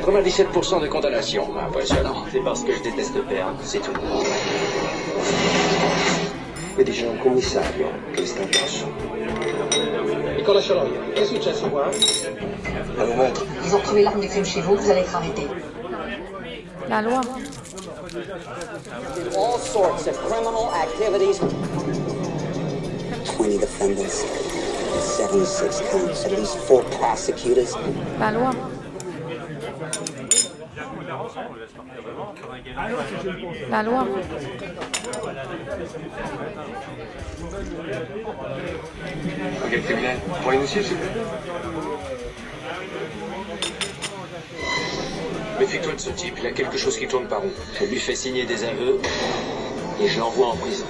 97% de condamnation. Impressionnant. C'est parce que je déteste perdre, c'est tout. Vedi, déjà un commissario che sta addosso. Nicolas Chaloy, che è successo. Ils ont trouvé l'arme du crime chez vous, vous allez être arrêté. La loi. All sorts of criminal activities. 76 counts, at least four prosecutors. La loi. La loi. Enquête criminelle. Pour initier, s'il vous plaît. Méfie-toi de ce type, il a quelque chose qui tourne par rond. Je lui fais signer des aveux et je l'envoie en prison.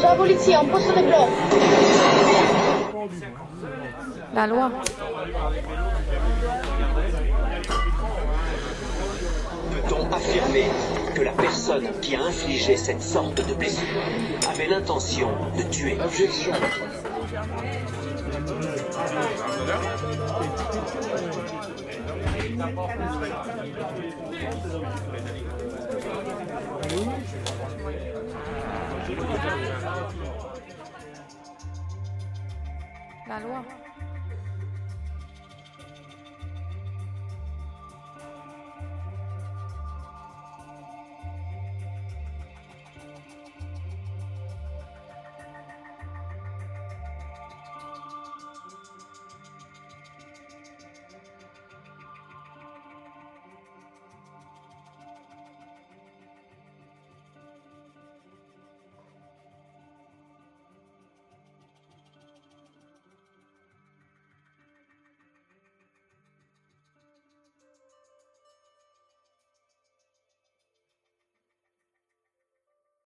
Ciao polizia, un posto di blocco. La loi. Peut-on affirmer que la personne qui a infligé cette sorte de blessure avait l'intention de tuer? Objection, 哪路？